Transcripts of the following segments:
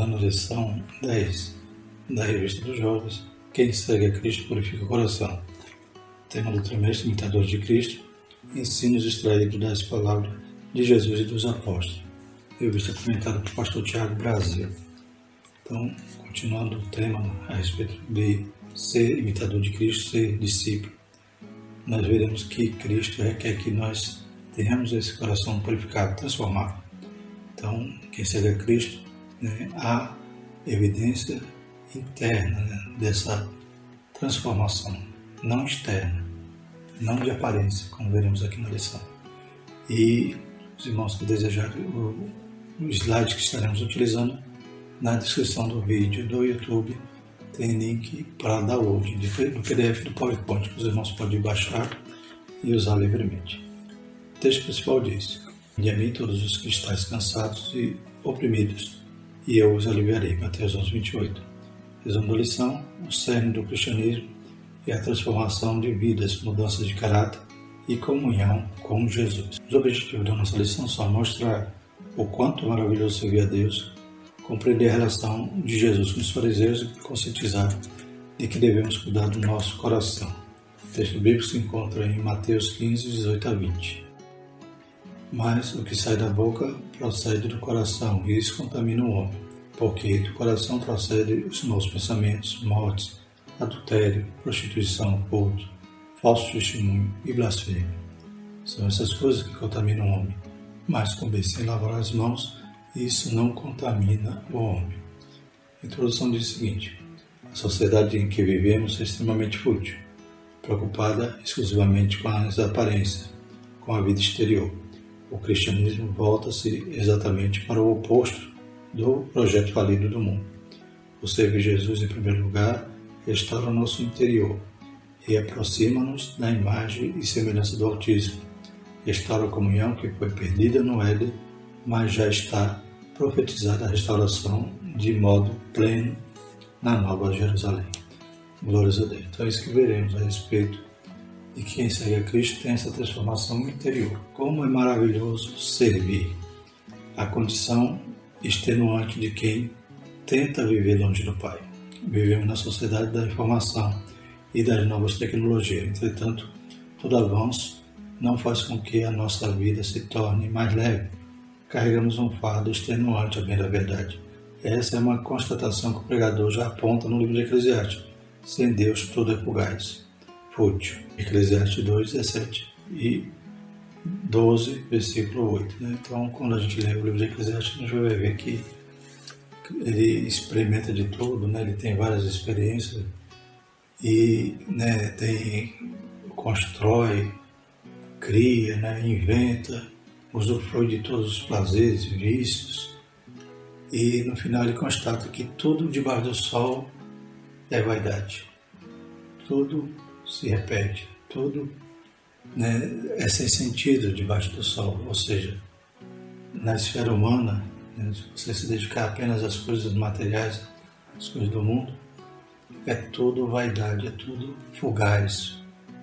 estudando a lição 10 da Revista dos Jovens, Quem segue a Cristo purifica o coração. Tema do trimestre Imitador de Cristo, ensinos extraídos das palavras de Jesus e dos apóstolos. Revista comentada por pastor Tiago Brasil. Então, continuando o tema a respeito de ser imitador de Cristo, ser discípulo, nós veremos que Cristo requer que nós tenhamos esse coração purificado, transformado. Então, quem segue a Cristo, né, há evidência interna né, dessa transformação, não externa, não de aparência, como veremos aqui na lição. E os irmãos que desejarem o, o slide que estaremos utilizando, na descrição do vídeo do YouTube tem link para download do PDF do PowerPoint que os irmãos podem baixar e usar livremente. O texto principal diz: De mim todos os estáis cansados e oprimidos, e eu os aliviarei. Mateus 11, 28. Resumo da lição: o cerne do cristianismo e a transformação de vidas, mudança de caráter e comunhão com Jesus. Os objetivos da nossa lição são mostrar o quanto maravilhoso servir a Deus, compreender a relação de Jesus com os fariseus e conscientizar de que devemos cuidar do nosso coração. O texto bíblico se encontra em Mateus 15, 18 a 20. Mas o que sai da boca procede do coração, e isso contamina o homem, porque do coração procede os maus pensamentos, mortes, adultério, prostituição, furto, falso testemunho e blasfêmia. São essas coisas que contaminam o homem, mas com bem sem lavar as mãos, isso não contamina o homem. A introdução diz o seguinte: a sociedade em que vivemos é extremamente fútil, preocupada exclusivamente com as aparências, com a vida exterior. O cristianismo volta-se exatamente para o oposto do projeto falido do mundo. O servir Jesus em primeiro lugar restaura o nosso interior e aproxima-nos da imagem e semelhança do Altíssimo. Restaura a comunhão que foi perdida no Éden mas já está profetizada a restauração de modo pleno na Nova Jerusalém. Glórias a Deus. Então é isso que veremos a respeito de quem segue a Cristo tem essa transformação interior. Como é maravilhoso servir. A condição extenuante de quem tenta viver longe do Pai. Vivemos na sociedade da informação e das novas tecnologias. Entretanto, todo avanço não faz com que a nossa vida se torne mais leve carregamos um fardo extenuante, a bem da verdade. Essa é uma constatação que o pregador já aponta no livro de Eclesiastes. Sem Deus tudo é fugaz, fútil. Eclesiastes 2, 17 e 12, versículo 8. Né? Então, quando a gente lê o livro de Eclesiastes, a gente vai ver que ele experimenta de tudo, né? ele tem várias experiências e né, tem, constrói, cria, né, inventa, usufrui de todos os prazeres vícios, e no final ele constata que tudo debaixo do sol é vaidade. Tudo se repete, tudo né, é sem sentido debaixo do sol, ou seja, na esfera humana, né, se você se dedicar apenas às coisas materiais, às coisas do mundo, é tudo vaidade, é tudo fugaz,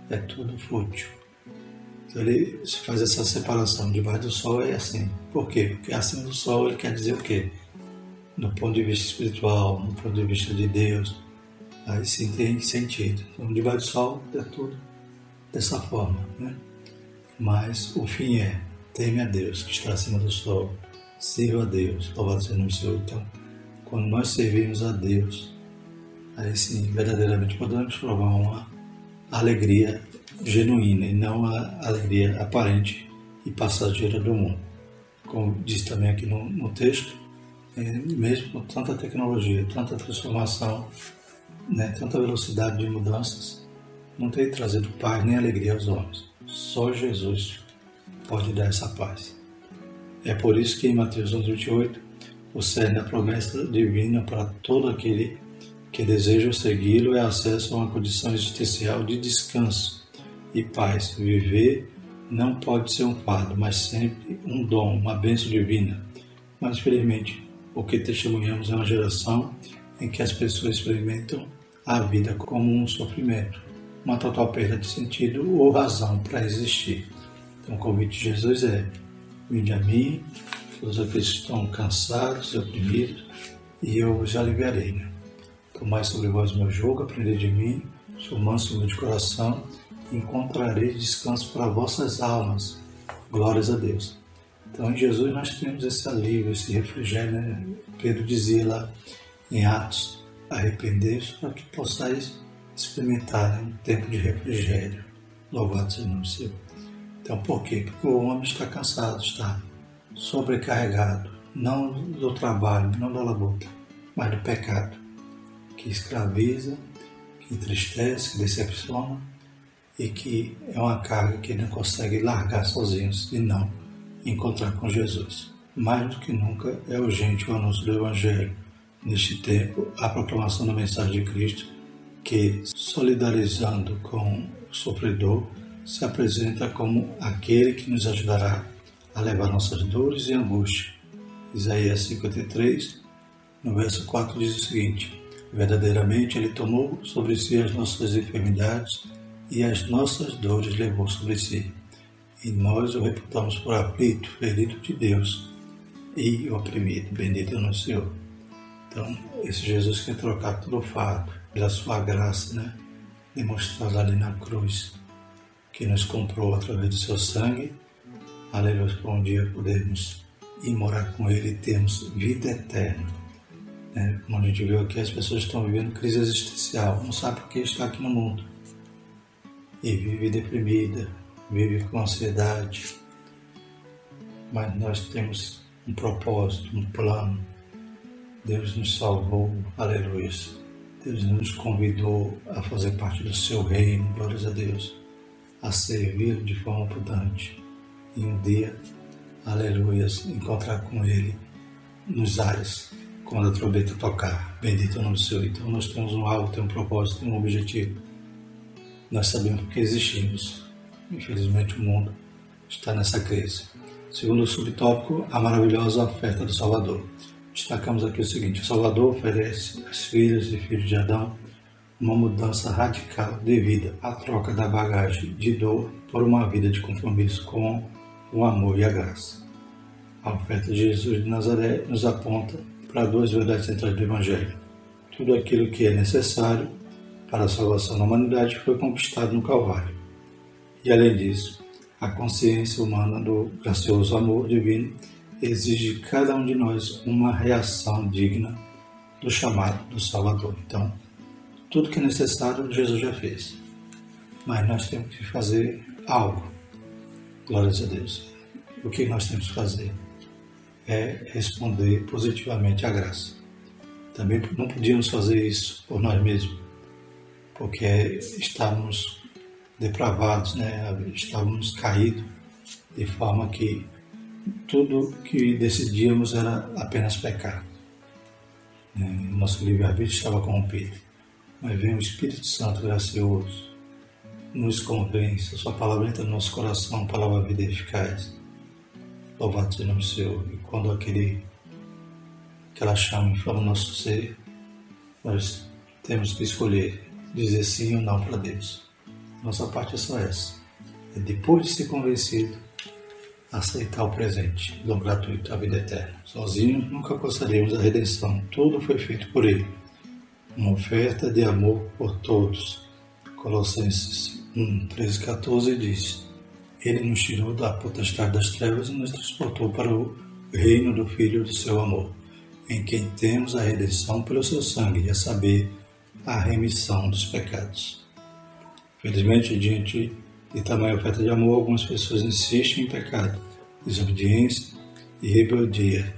é tudo fútil. Então ele faz essa separação. Debaixo do sol é assim. Por quê? Porque acima do sol ele quer dizer o quê? No ponto de vista espiritual, no ponto de vista de Deus. Aí sim tem sentido. Então, debaixo do sol é tudo dessa forma, né? Mas o fim é: teme a Deus que está acima do sol, sirva a Deus, louvado seja o Senhor. Então, quando nós servimos a Deus, aí sim, verdadeiramente podemos provar uma alegria genuína e não a alegria aparente e passageira do mundo. Como diz também aqui no, no texto, é, mesmo com tanta tecnologia, tanta transformação, né, tanta velocidade de mudanças, não tem trazido paz nem alegria aos homens. Só Jesus pode dar essa paz. É por isso que em Mateus 11, 28, o cerne da promessa divina para todo aquele que deseja segui-lo é acesso a uma condição existencial de descanso e paz. Viver não pode ser um fardo, mas sempre um dom, uma bênção divina. Mas, infelizmente, o que testemunhamos é uma geração em que as pessoas experimentam a vida como um sofrimento, uma total perda de sentido ou razão para existir. Então, o convite de Jesus é: vinde a mim, todos aqueles que estão cansados e oprimidos, e eu vos aliviarei. Né? Tomai sobre vós meu jogo, aprendei de mim, sou manso de coração, e encontrareis descanso para vossas almas. Glórias a Deus. Então, em Jesus nós temos esse alívio, esse refrigério. Né? Pedro dizia lá em Atos: arrependei-vos para que possais experimentar né? um tempo de refrigério. Louvado seja o nome Senhor. Então, por quê? Porque o homem está cansado, está sobrecarregado, não do trabalho, não da labuta, mas do pecado, que escraviza, que entristece, que decepciona e que é uma carga que ele não consegue largar sozinho e não encontrar com Jesus. Mais do que nunca é urgente o anúncio do Evangelho. Neste tempo, a proclamação da mensagem de Cristo, que, solidarizando com o sofredor, se apresenta como aquele que nos ajudará a levar nossas dores e angústia. Isaías 53, no verso 4 diz o seguinte: Verdadeiramente Ele tomou sobre si as nossas enfermidades e as nossas dores levou sobre si. E nós o reputamos por aflito, ferido de Deus e oprimido. Bendito é o Senhor. Então, esse Jesus quer trocar todo o fato pela sua graça, né? Demonstrada ali na cruz, que nos comprou através do seu sangue. Aleluia, para um dia podermos ir morar com Ele e termos vida eterna. Né? Como a gente viu aqui, as pessoas estão vivendo crise existencial, não sabem por que está aqui no mundo. E vive deprimida, vive com ansiedade. Mas nós temos um propósito, um plano. Deus nos salvou, aleluia. Deus nos convidou a fazer parte do seu reino, glórias a Deus, a servir de forma abundante. E um dia, aleluia, encontrar com Ele nos ares, quando a trombeta tocar. Bendito é o nome do Senhor. Então nós temos um alvo, temos um propósito, um objetivo. Nós sabemos que existimos. Infelizmente o mundo está nessa crise. Segundo o subtópico, a maravilhosa oferta do Salvador. Destacamos aqui o seguinte: o Salvador oferece às filhas e filhos de Adão uma mudança radical devido à troca da bagagem de dor por uma vida de compromisso com o amor e a graça. A oferta de Jesus de Nazaré nos aponta para duas verdades centrais do Evangelho. Tudo aquilo que é necessário para a salvação da humanidade foi conquistado no Calvário. E além disso, a consciência humana do gracioso amor divino exige de cada um de nós uma reação digna do chamado do Salvador. Então, tudo que é necessário, Jesus já fez. Mas nós temos que fazer algo. Glórias a Deus. O que nós temos que fazer é responder positivamente à graça. Também não podíamos fazer isso por nós mesmos, porque estávamos depravados, né? estávamos caídos, de forma que tudo que decidíamos era apenas pecar. Né? Nosso livre-arbítrio estava corrompido. Mas vem o Espírito Santo gracioso, nos convence, a sua palavra entra no nosso coração, palavra vida eficaz. Louvado seja o nome Senhor. E quando aquele, aquela chama inflama o nosso ser, nós temos que escolher dizer sim ou não para Deus. Nossa parte é só essa. É depois de ser convencido, aceitar o presente, do gratuito, a vida eterna. Sozinhos nunca alcançaremos a redenção. Tudo foi feito por Ele. Uma oferta de amor por todos. Colossenses 1, 13, 14 diz: Ele nos tirou da potestade das trevas e nos transportou para o reino do Filho do seu amor, em quem temos a redenção pelo seu sangue, a saber, a remissão dos pecados. Felizmente, diante de tamanha oferta de amor, algumas pessoas insistem em pecado, desobediência e rebeldia,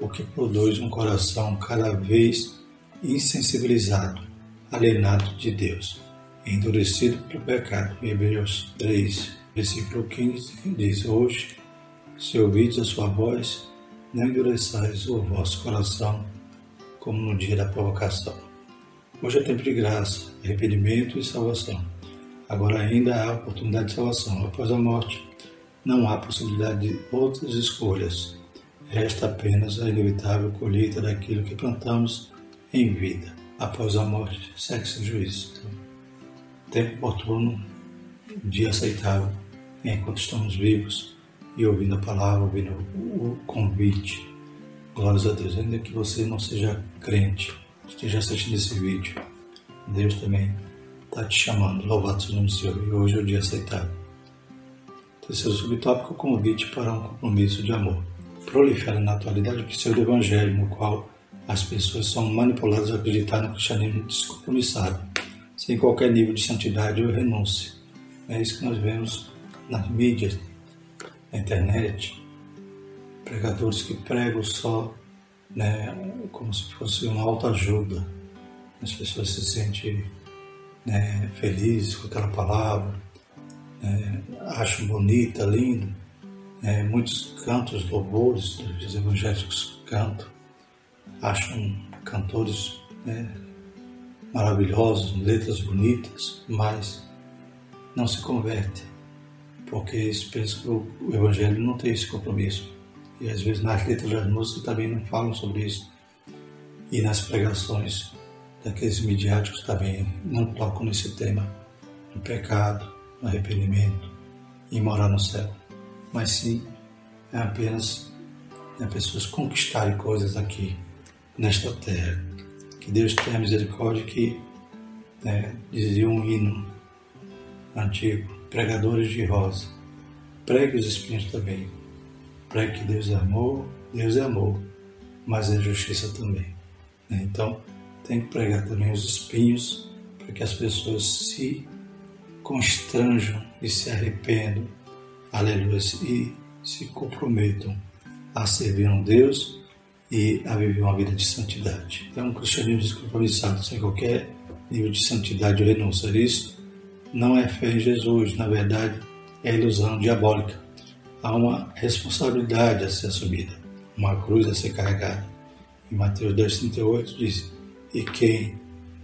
o que produz um coração cada vez insensibilizado, alienado de Deus, endurecido pelo pecado. Hebreus 3, versículo 15 diz: Hoje, se ouvides a sua voz, não endureçais o vosso coração, como no dia da provocação. Hoje é tempo de graça, arrependimento e salvação. Agora ainda há oportunidade de salvação. Após a morte, não há possibilidade de outras escolhas. Resta apenas a inevitável colheita daquilo que plantamos em vida. Após a morte, sexo e juízo. Então, tempo oportuno, dia aceitável, enquanto estamos vivos e ouvindo a palavra, ouvindo o convite. Glórias a Deus. Ainda que você não seja crente, esteja assistindo esse vídeo, Deus também está te chamando. Louvado seja o nome do Senhor. E hoje é o dia aceitável. Terceiro subtópico, convite para um compromisso de amor. Prolifera na atualidade o pseudo-evangelho, no qual as pessoas são manipuladas a acreditar no cristianismo descompromissado, sem qualquer nível de santidade ou renúncia. É isso que nós vemos nas mídias, na internet, pregadores que pregam só né, como se fosse uma autoajuda. As pessoas se sentem né, felizes com aquela palavra, acham bonita, linda. Né, muitos cantos, louvores dos evangélicos cantam, acham cantores né, maravilhosos, letras bonitas, mas não se convertem, porque eles pensam que o evangelho não tem esse compromisso. E às vezes nas letras das músicas também não falam sobre isso. E nas pregações daqueles midiáticos também não tocam nesse tema, no pecado, arrependimento, em morar no céu. Mas sim, é apenas né, pessoas conquistarem coisas aqui, nesta terra. Que Deus tenha misericórdia que né, dizia um hino antigo, pregadores de rosa, pregue os espinhos também, pregue que Deus é amor, Deus é amor, mas é justiça também. Né? Então, tem que pregar também os espinhos para que as pessoas se constranjam e se arrependam, aleluia, e se comprometam a servir a Deus e a viver uma vida de santidade. Então, um cristianismo descompromissado, sem qualquer nível de santidade ou renúncia isso, não é fé em Jesus, na verdade, é ilusão diabólica. Há uma responsabilidade a ser assumida, uma cruz a ser carregada. Em Mateus 2,38 diz: E quem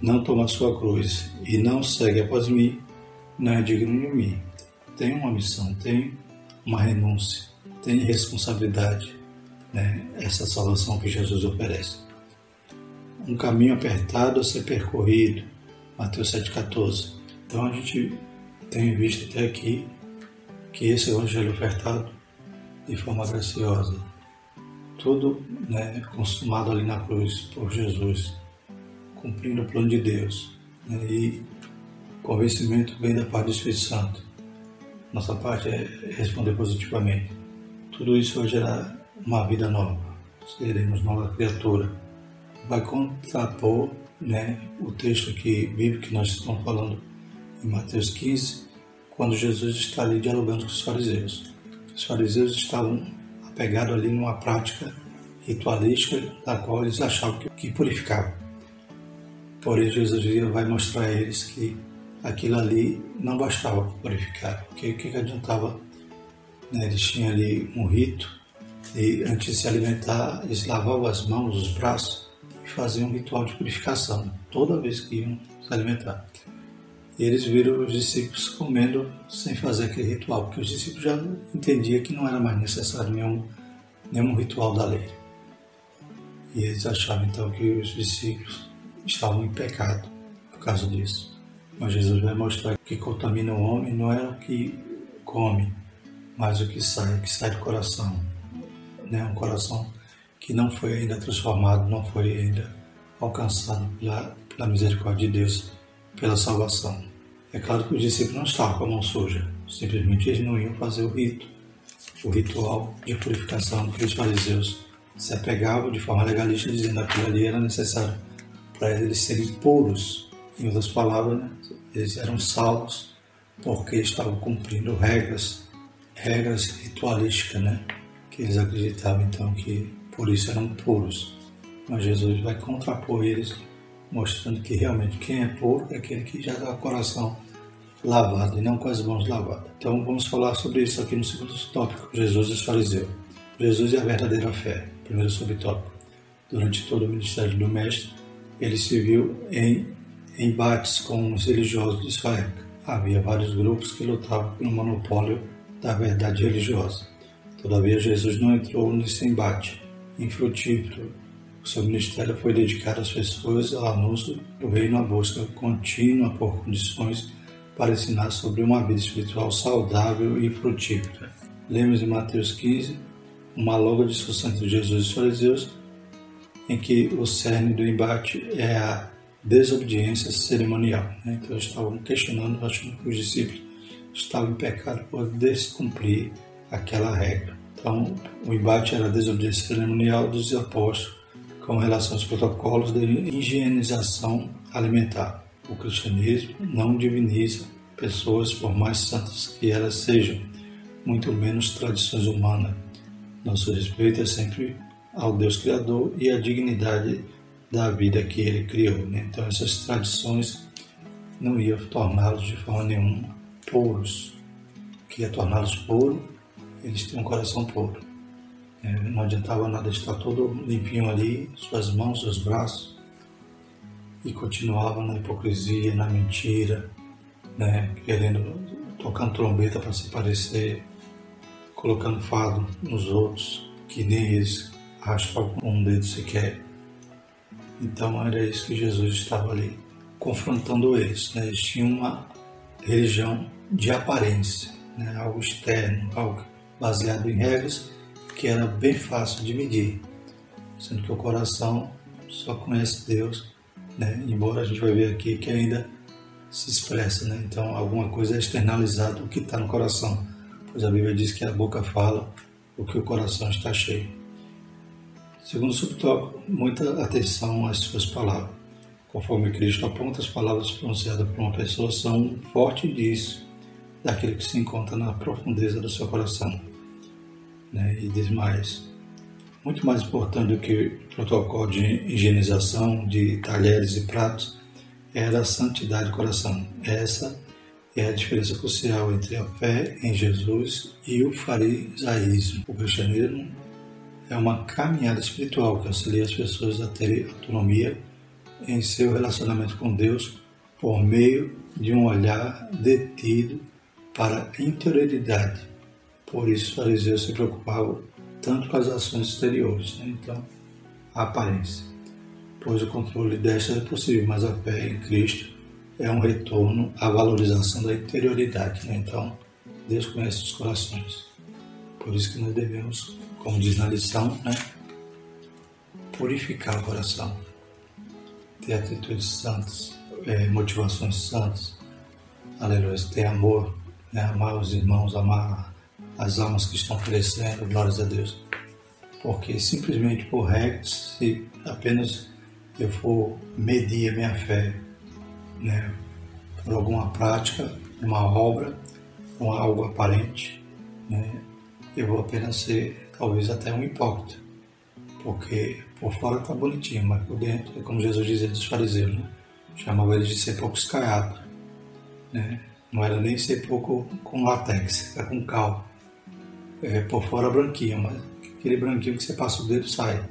não toma sua cruz e não segue após mim, não é digno de mim. Tem uma missão, tem uma renúncia, tem responsabilidade, né? essa salvação que Jesus oferece. Um caminho apertado a ser percorrido, Mateus 7,14. Então a gente tem visto até aqui que esse evangelho ofertado de forma graciosa, tudo né, consumado ali na cruz por Jesus, cumprindo o plano de Deus. Né, e convencimento vem da parte do Espírito Santo. Nossa parte é responder positivamente. Tudo isso vai gerar uma vida nova. Seremos nova criatura. Vai contrapor né, o texto aqui bíblico que nós estamos falando em Mateus 15, quando Jesus está ali dialogando com os fariseus. Os fariseus estavam apegados ali numa prática ritualística da qual eles achavam que purificava. Porém, Jesus vai mostrar a eles que aquilo ali não bastava para purificar, porque o que, que adiantava? Né? Eles tinham ali um rito e antes de se alimentar, eles lavavam as mãos, os braços e faziam um ritual de purificação toda vez que iam se alimentar. E eles viram os discípulos comendo sem fazer aquele ritual, porque os discípulos já entendiam que não era mais necessário nenhum, nenhum ritual da lei. E eles achavam então que os discípulos estavam em pecado por causa disso. Mas Jesus vai mostrar que contamina o homem não é o que come, mas o que sai, o que sai do coração. Né? Um coração que não foi ainda transformado, não foi ainda alcançado pela, pela misericórdia de Deus, pela salvação. É claro que os discípulos não estavam com a mão suja, simplesmente eles não iam fazer o rito, o ritual de purificação que os fariseus se apegavam de forma legalista, dizendo que aquilo ali era necessário para eles serem puros em outras palavras, né? eles eram salvos porque estavam cumprindo regras, regras ritualísticas, né? Que eles acreditavam então que por isso eram puros. Mas Jesus vai contrapor eles, mostrando que realmente quem é puro é aquele que já dá o coração lavado e não com as mãos lavadas. Então vamos falar sobre isso aqui no segundo tópico, Jesus e os fariseus. Jesus e a verdadeira fé, primeiro subtópico. Durante todo o ministério do Mestre, ele se viu em embates com os religiosos de sua época. Havia vários grupos que lutavam pelo monopólio da verdade religiosa. Todavia, Jesus não entrou nesse embate infrutífero. O seu ministério foi dedicado às pessoas ao anúncio do reino à busca contínua por condições para ensinar sobre uma vida espiritual saudável e frutífera. Lemos em Mateus 15 uma longa discussão entre Jesus e os fariseus em que o cerne do embate é a desobediência cerimonial. Né? Então, eles estavam questionando, achando que os discípulos estavam em pecado por descumprir aquela regra. Então, o embate era a desobediência cerimonial dos apóstolos com relação aos protocolos de higienização alimentar. O cristianismo não diviniza pessoas, por mais santas que elas sejam, muito menos tradições humanas. Nosso respeito é sempre ao Deus Criador e à dignidade da vida que Ele criou. Né? Então, essas tradições não iam torná-los de forma nenhuma puros. O que ia torná-los puros, eles tinham um coração puro. É, não adiantava nada estar todo limpinho ali, suas mãos, seus braços, e continuava na hipocrisia, na mentira, né? querendo, tocando trombeta para se parecer, colocando fado nos outros, que nem eles raspam um dedo sequer. Então era isso que Jesus estava ali, confrontando eles. Né? Eles tinham uma religião de aparência, né? algo externo, algo baseado em regras que era bem fácil de medir, sendo que o coração só conhece Deus, né? embora a gente vai ver aqui que ainda se expressa, né? então alguma coisa é externalizada o que está no coração, pois a Bíblia diz que a boca fala o que o coração está cheio. Segundo subtópico, muita atenção às suas palavras. Conforme Cristo aponta, as palavras pronunciadas por uma pessoa são um forte indício daquele que se encontra na profundeza do seu coração. Né? E diz mais, muito mais importante do que o protocolo de higienização de talheres e pratos era a santidade do coração. Essa é a diferença crucial entre a fé em Jesus e o farisaísmo. O cristianismo é uma caminhada espiritual que auxilia as pessoas a terem autonomia em seu relacionamento com Deus por meio de um olhar detido para a interioridade. Por isso, os fariseus se preocupavam tanto com as ações exteriores, né? então, a aparência. Pois o controle desta é possível, mas a fé em Cristo é um retorno à valorização da interioridade. Né? Então, Deus conhece os corações. Por isso que nós devemos como diz na lição, né? purificar o coração, ter atitudes santas, é, motivações santas, aleluia, ter amor, né? amar os irmãos, amar as almas que estão crescendo, glórias a Deus. Porque simplesmente por regras, se apenas eu for medir a minha fé né, por alguma prática, uma obra, com algo aparente, né, eu vou apenas ser talvez até um hipócrita, porque por fora está bonitinho, mas por dentro é como Jesus dizia dos fariseus, né? chamava eles de ser pouco escaiado, né? não era nem ser pouco com látex, era com cal, é, por fora branquinho, mas aquele branquinho que você passa o dedo sai,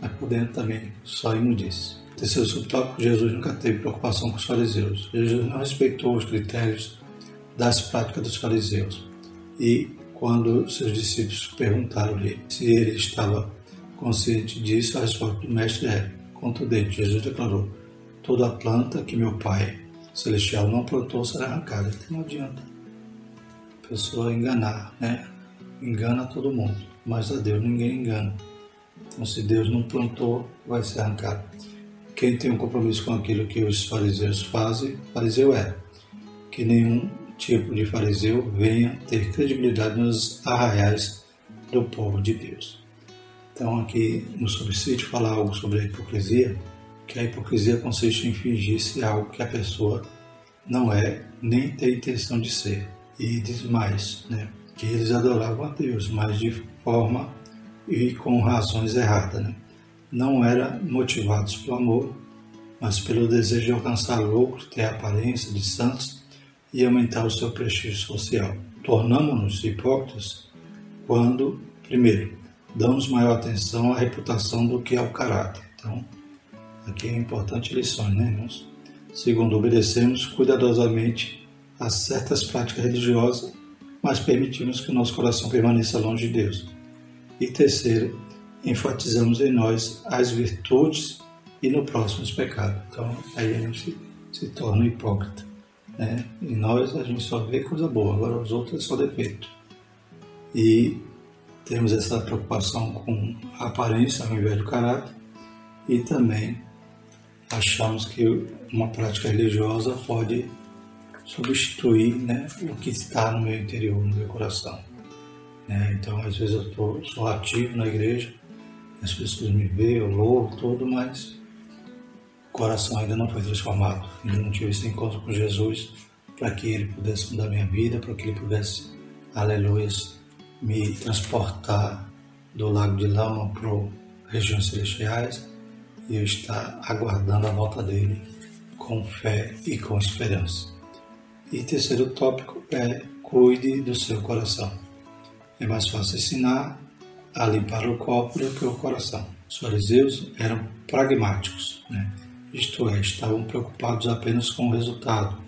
mas por dentro também só imundície. Terceiro subtópico, Jesus nunca teve preocupação com os fariseus. Jesus não respeitou os critérios das práticas dos fariseus. E quando seus discípulos perguntaram-lhe se ele estava consciente disso, a resposta do mestre é contundente. Jesus declarou: Toda planta que meu Pai Celestial não plantou será arrancada. Então não adianta a pessoa enganar, né? Engana todo mundo, mas a Deus ninguém engana. Então, se Deus não plantou, vai ser arrancado. Quem tem um compromisso com aquilo que os fariseus fazem, fariseu é. Que nenhum tipo de fariseu venha ter credibilidade nos arraiais do povo de Deus. Então, aqui no subsídio, fala algo sobre a hipocrisia, que a hipocrisia consiste em fingir-se algo que a pessoa não é nem tem intenção de ser. E diz mais, né, que eles adoravam a Deus, mas de forma e com razões erradas. Né? Não eram motivados pelo amor, mas pelo desejo de alcançar lucro, ter a aparência de santos e aumentar o seu prestígio social. Tornamos-nos hipócritas quando, primeiro, damos maior atenção à reputação do que ao caráter. Então, aqui é importante lições, né, irmãos? Segundo, obedecemos cuidadosamente a certas práticas religiosas, mas permitimos que o nosso coração permaneça longe de Deus. E terceiro, enfatizamos em nós as virtudes e no próximo os pecados. Então, aí a gente se torna hipócrita. Né? Em nós a gente só vê coisa boa, agora os outros só defeito. E temos essa preocupação com a aparência ao invés do caráter. e também achamos que uma prática religiosa pode substituir né, o que está no meu interior, no meu coração. É, então, às vezes eu tô, sou ativo na igreja, as pessoas me veem, eu louvo tudo, mas coração ainda não foi transformado, ainda não tive esse encontro com Jesus para que Ele pudesse mudar minha vida, para que Ele pudesse, aleluia, me transportar do lago de lama para regiões celestiais e eu estar aguardando a volta dele com fé e com esperança. E terceiro tópico é cuide do seu coração. É mais fácil ensinar a limpar o copo do que o coração. Os fariseus eram pragmáticos, né? Isto é, estavam preocupados apenas com o resultado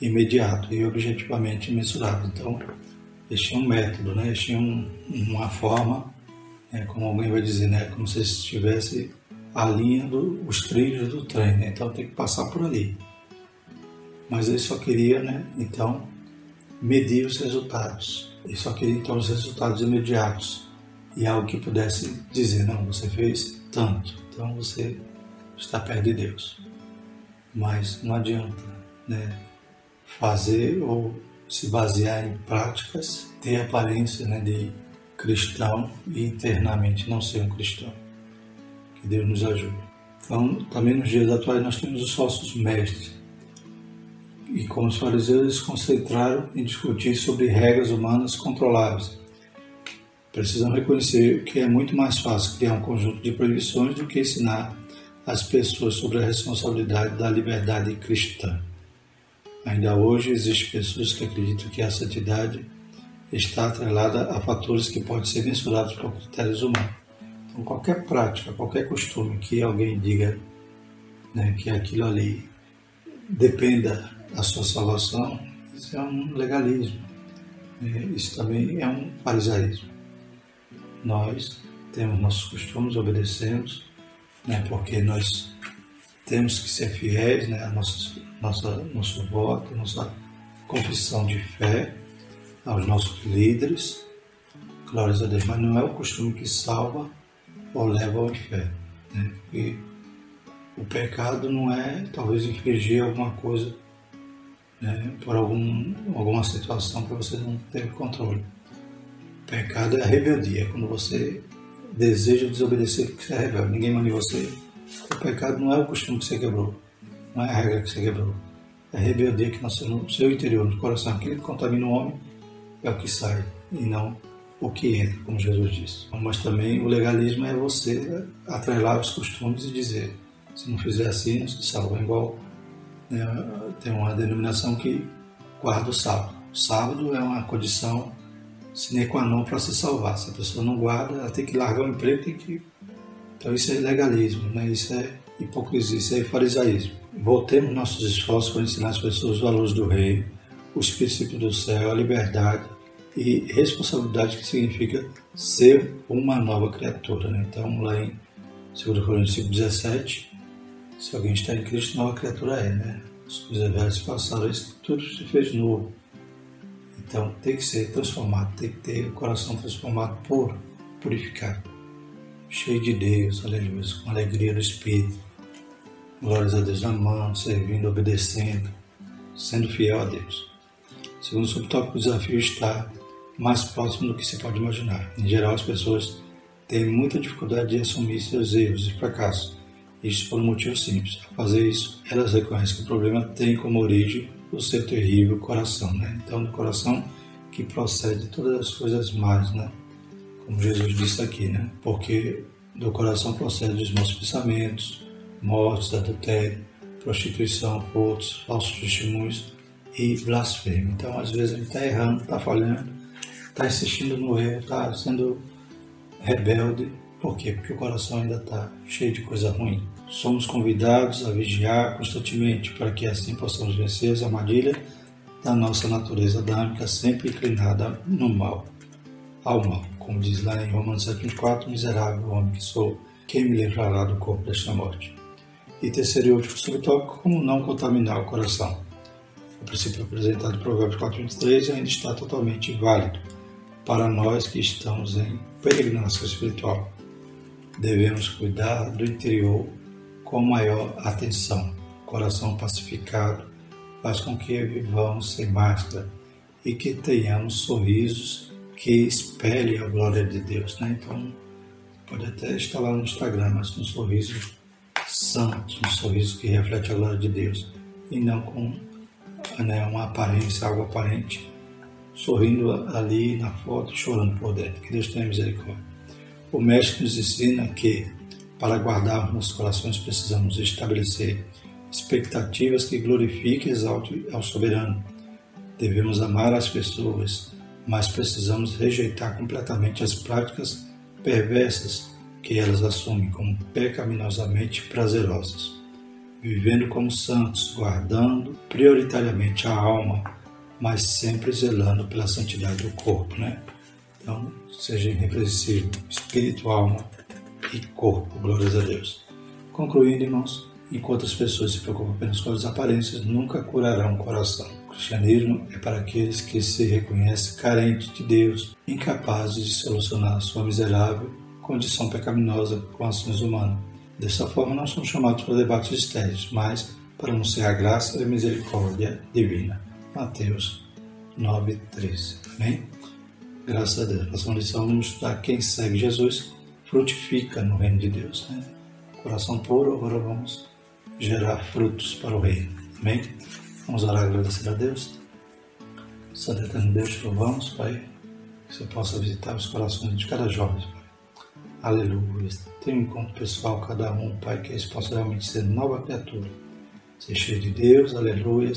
imediato e objetivamente mensurado. Então, eles tinham um método, né? eles tinham uma forma, né? como alguém vai dizer, né? como se estivesse alinhando os trilhos do trem, né? então tem que passar por ali. Mas ele só queria, né? então, medir os resultados. Ele só queria então os resultados imediatos e algo que pudesse dizer, não, você fez tanto, então você está perto de Deus. Mas não adianta né, fazer ou se basear em práticas, ter aparência né, de cristão e internamente não ser um cristão. Que Deus nos ajude. Então, também nos dias atuais nós temos os falsos mestres. E como os fariseus, eles concentraram em discutir sobre regras humanas controláveis. Precisam reconhecer que é muito mais fácil criar um conjunto de proibições do que ensinar as pessoas sobre a responsabilidade da liberdade cristã. Ainda hoje existem pessoas que acreditam que a santidade está atrelada a fatores que podem ser mensurados por critérios humanos. Então, qualquer prática, qualquer costume que alguém diga né, que aquilo ali dependa da sua salvação, isso é um legalismo. É, isso também é um farisaísmo. Nós temos nossos costumes, obedecemos, né, porque nós temos que ser fiéis né, a nossa, nossa, nosso voto, nossa confissão de fé aos nossos líderes. Glórias a Deus, mas não é o costume que salva ou leva ao inferno. Né? E o pecado não é talvez infligir alguma coisa né, por algum, alguma situação que você não teve controle. O pecado é a rebeldia, é quando você deseja desobedecer porque você é rebelde. Ninguém manda você. O pecado não é o costume que você quebrou, não é a regra que você quebrou. É a rebeldia que nasceu no seu interior, no coração. Aquilo que contamina o homem é o que sai e não o que entra, como Jesus disse. Mas também o legalismo é você atrelar os costumes e dizer: se não fizer assim, não se salva. Igual né, tem uma denominação que guarda o sábado. O sábado é uma condição sine qua non para se salvar. Se a pessoa não guarda, ela tem que largar o emprego, tem que. Então isso é legalismo, né? isso é hipocrisia, isso é farisaísmo. Voltemos nossos esforços para ensinar as pessoas os valores do reino, os princípios do céu, a liberdade e responsabilidade que significa ser uma nova criatura. Né? Então, lá em 2 Coríntios 17, se alguém está em Cristo, nova criatura é, né? As coisas velhas passaram, isso tudo se fez novo. Então, tem que ser transformado, tem que ter o coração transformado puro, purificado, cheio de Deus, aleluia, com alegria do Espírito. Glórias a Deus, amando, servindo, obedecendo, sendo fiel a Deus. Segundo o subtópico, o desafio está mais próximo do que se pode imaginar. Em geral, as pessoas têm muita dificuldade de assumir seus erros e fracassos. Isso por um motivo simples. Ao fazer isso, elas reconhecem que o problema tem como origem o seu terrível coração, né? Então, do coração que procede todas as coisas más, né? Como Jesus disse aqui, né? Porque do coração procede os maus pensamentos, mortes, adultério, prostituição, furtos, falsos testemunhos e blasfêmia. Então, às vezes, gente está errando, está falhando, está insistindo no erro, está sendo rebelde. Por quê? Porque o coração ainda está cheio de coisa ruim. Somos convidados a vigiar constantemente para que assim possamos vencer as armadilhas da nossa natureza adâmica, sempre inclinada no mal, ao mal. Como diz lá em Romanos 7,4, miserável homem que sou, quem me livrará do corpo desta morte? E terceiro e último subtópico, como não contaminar o coração. O princípio apresentado em Provérbios 4,23 ainda está totalmente válido para nós que estamos em peregrinação espiritual. devemos cuidar do interior com maior atenção. Coração pacificado faz com que vivamos sem máscara e que tenhamos sorrisos que espelhem a glória de Deus. Né? Então, pode até estar lá no Instagram, mas um sorriso santo, um sorriso que reflete a glória de Deus e não com né, uma aparência, algo aparente, sorrindo ali na foto, chorando por dentro. Que Deus tenha misericórdia. O Mestre nos ensina que, para guardarmos corações, precisamos estabelecer expectativas que glorifiquem e exaltem ao soberano. Devemos amar as pessoas, mas precisamos rejeitar completamente as práticas perversas que elas assumem como pecaminosamente prazerosas, vivendo como santos, guardando prioritariamente a alma, mas sempre zelando pela santidade do corpo, né? Então, seja irrepreensível, espírito, alma e corpo, glórias a Deus. Concluindo, irmãos, enquanto as pessoas se preocupam apenas com as aparências, nunca curarão o coração. O cristianismo é para aqueles que se reconhecem carentes de Deus, incapazes de solucionar sua miserável condição pecaminosa com ações humanas. Dessa forma, não somos chamados para debates estéreis, mas para anunciar a graça e a misericórdia divina. Mateus 9, 13. Amém? Graças a Deus. Próxima lição vamos estudar quem segue Jesus frutifica no reino de Deus. Né? Coração puro, agora vamos gerar frutos para o reino. Amém? Vamos orar agradecer a Deus. Santo Eterno Deus, te louvamos, Pai, que você possa visitar os corações de cada jovem, Pai. Aleluia. Tenha um encontro pessoal, cada um, Pai, que eles possam realmente ser nova criatura. Ser cheio de Deus, aleluia,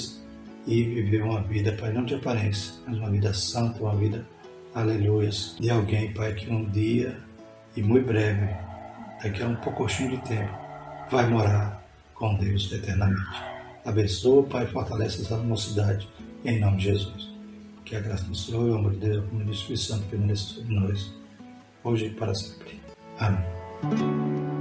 e viver uma vida, Pai, não de aparência, mas uma vida santa, uma vida, aleluia, de alguém, Pai, que um dia e muito breve, daqui a um pouquinho de tempo, vai morar com Deus eternamente. Abençoa, Pai, fortalece essa mocidade, em nome de Jesus. Que a graça do Senhor e o amor de Deus, o Espírito Santo permaneça sobre nós, hoje e para sempre. Amém.